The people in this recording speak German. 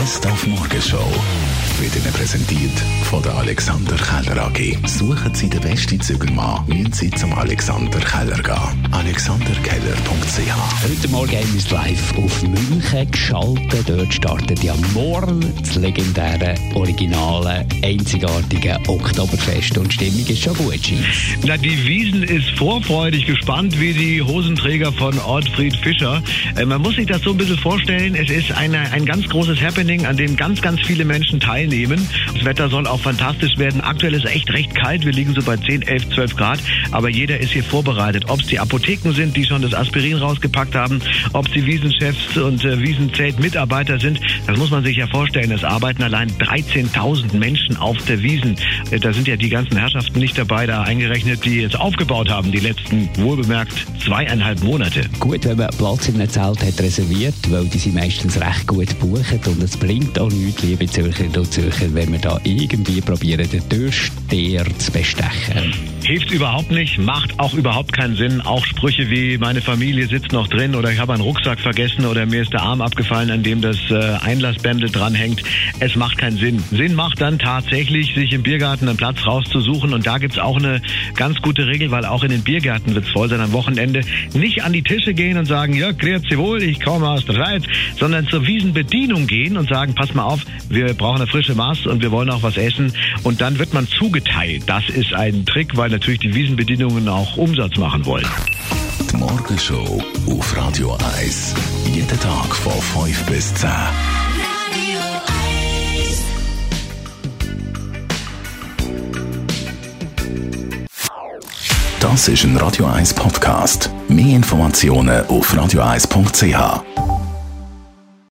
Best auf Morgenshow wird Ihnen präsentiert von der Alexander Keller AG. Suchen Sie den besten Zügelmann, müssen Sie zum Alexander Keller gehen. AlexanderKeller.ch Heute Morgen haben wir es live auf München geschaltet. Dort startet ja morgen das legendäre, originale, einzigartige Oktoberfest. Und die Stimmung ist schon gut. Na, die Wiesen ist vorfreudig gespannt wie die Hosenträger von Ortfried Fischer. Äh, man muss sich das so ein bisschen vorstellen. Es ist eine, ein ganz großes Happening, an dem ganz, ganz viele Menschen teilnehmen. Das Wetter soll auch fantastisch werden. Aktuell ist es echt recht kalt. Wir liegen so bei 10, 11, 12 Grad. Aber jeder ist hier vorbereitet. Ob es die Apotheken sind, die schon das Aspirin rausgepackt haben, ob es die Wiesenchefs und äh, Wiesenzelt-Mitarbeiter sind, das muss man sich ja vorstellen. Es arbeiten allein 13.000 Menschen auf der Wiesen. Äh, Da sind ja die ganzen Herrschaften nicht dabei, da eingerechnet, die jetzt aufgebaut haben, die letzten, wohlbemerkt, zweieinhalb Monate. Gut, wenn man Platz in einem Zelt hat reserviert, weil die sind meistens recht gut buchen und es bringt auch nichts, liebe Zürcherinnen und Zürcher, wenn wir da irgendwie probieren, den Türsteher zu bestechen. Hilft überhaupt nicht, macht auch überhaupt keinen Sinn. Auch Sprüche wie meine Familie sitzt noch drin oder ich habe einen Rucksack vergessen oder mir ist der Arm abgefallen, an dem das äh, Einlassbändel dranhängt. Es macht keinen Sinn. Sinn macht dann tatsächlich, sich im Biergarten einen Platz rauszusuchen und da gibt's auch eine ganz gute Regel, weil auch in den Biergärten wird's voll sein am Wochenende. Nicht an die Tische gehen und sagen, ja, grüezi wohl, ich komme aus der Schweiz, sondern zur Wiesenbedienung gehen und sagen, pass mal auf, wir brauchen eine frische Maß und wir wollen auch was essen und dann wird man zugeteilt. Das ist ein Trick, weil natürlich die Wiesenbedienungen auch Umsatz machen wollen. Die Morgenshow auf Radio 1. Jeden Tag von 5 bis 10. Das ist ein Radio 1 Podcast. Mehr Informationen auf radio1.ch.